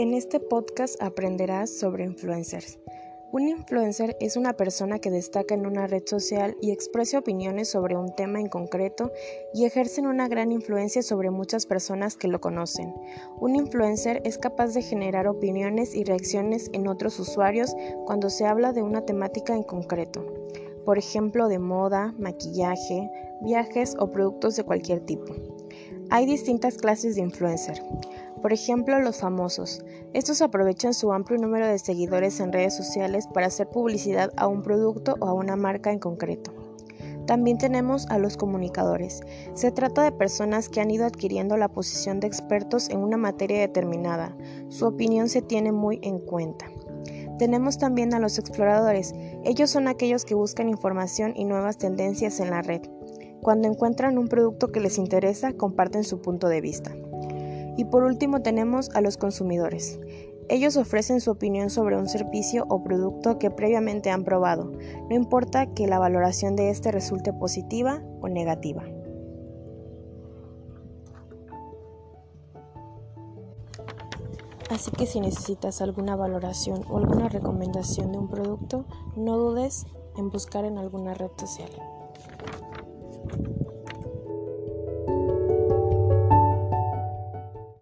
En este podcast aprenderás sobre influencers. Un influencer es una persona que destaca en una red social y expresa opiniones sobre un tema en concreto y ejercen una gran influencia sobre muchas personas que lo conocen. Un influencer es capaz de generar opiniones y reacciones en otros usuarios cuando se habla de una temática en concreto, por ejemplo de moda, maquillaje, viajes o productos de cualquier tipo. Hay distintas clases de influencer. Por ejemplo, los famosos. Estos aprovechan su amplio número de seguidores en redes sociales para hacer publicidad a un producto o a una marca en concreto. También tenemos a los comunicadores. Se trata de personas que han ido adquiriendo la posición de expertos en una materia determinada. Su opinión se tiene muy en cuenta. Tenemos también a los exploradores. Ellos son aquellos que buscan información y nuevas tendencias en la red. Cuando encuentran un producto que les interesa, comparten su punto de vista. Y por último tenemos a los consumidores. Ellos ofrecen su opinión sobre un servicio o producto que previamente han probado, no importa que la valoración de éste resulte positiva o negativa. Así que si necesitas alguna valoración o alguna recomendación de un producto, no dudes en buscar en alguna red social.